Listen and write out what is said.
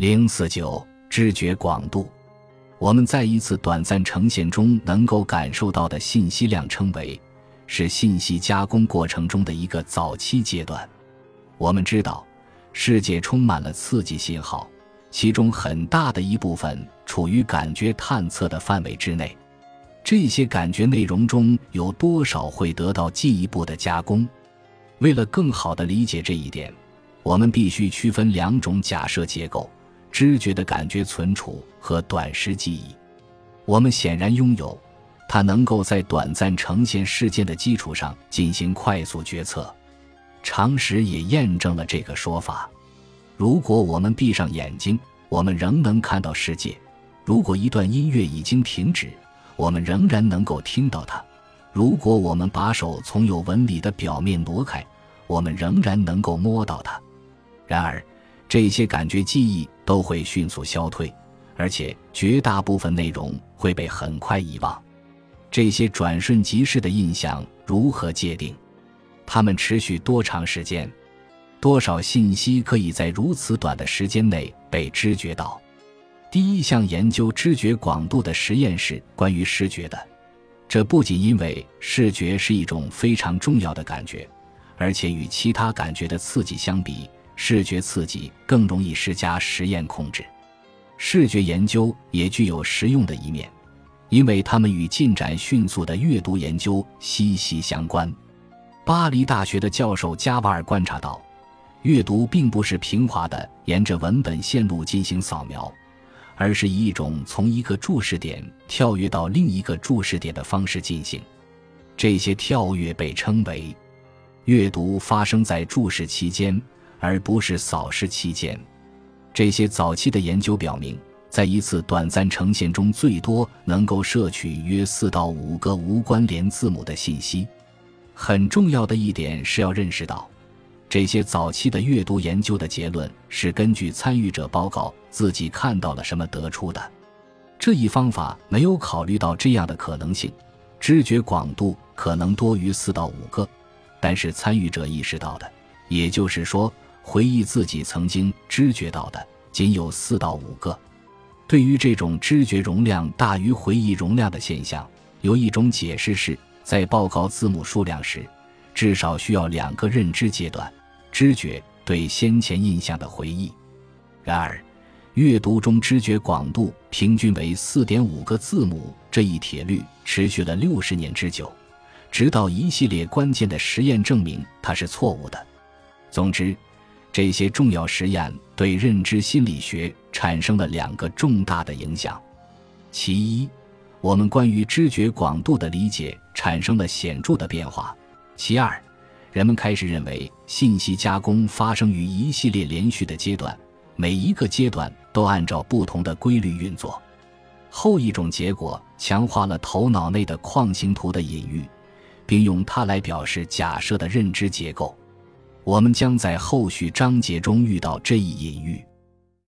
零四九知觉广度，我们在一次短暂呈现中能够感受到的信息量，称为是信息加工过程中的一个早期阶段。我们知道，世界充满了刺激信号，其中很大的一部分处于感觉探测的范围之内。这些感觉内容中有多少会得到进一步的加工？为了更好地理解这一点，我们必须区分两种假设结构。知觉的感觉存储和短时记忆，我们显然拥有，它能够在短暂呈现事件的基础上进行快速决策。常识也验证了这个说法。如果我们闭上眼睛，我们仍能看到世界；如果一段音乐已经停止，我们仍然能够听到它；如果我们把手从有纹理的表面挪开，我们仍然能够摸到它。然而，这些感觉记忆都会迅速消退，而且绝大部分内容会被很快遗忘。这些转瞬即逝的印象如何界定？它们持续多长时间？多少信息可以在如此短的时间内被知觉到？第一项研究知觉广度的实验是关于视觉的。这不仅因为视觉是一种非常重要的感觉，而且与其他感觉的刺激相比。视觉刺激更容易施加实验控制，视觉研究也具有实用的一面，因为它们与进展迅速的阅读研究息息相关。巴黎大学的教授加瓦尔观察到，阅读并不是平滑的沿着文本线路进行扫描，而是以一种从一个注视点跳跃到另一个注视点的方式进行。这些跳跃被称为阅读发生在注视期间。而不是扫视期间，这些早期的研究表明，在一次短暂呈现中，最多能够摄取约四到五个无关联字母的信息。很重要的一点是要认识到，这些早期的阅读研究的结论是根据参与者报告自己看到了什么得出的。这一方法没有考虑到这样的可能性：知觉广度可能多于四到五个，但是参与者意识到的，也就是说。回忆自己曾经知觉到的仅有四到五个。对于这种知觉容量大于回忆容量的现象，有一种解释是在报告字母数量时，至少需要两个认知阶段：知觉对先前印象的回忆。然而，阅读中知觉广度平均为四点五个字母这一铁律持续了六十年之久，直到一系列关键的实验证明它是错误的。总之。这些重要实验对认知心理学产生了两个重大的影响：其一，我们关于知觉广度的理解产生了显著的变化；其二，人们开始认为信息加工发生于一系列连续的阶段，每一个阶段都按照不同的规律运作。后一种结果强化了头脑内的框形图的隐喻，并用它来表示假设的认知结构。我们将在后续章节中遇到这一隐喻。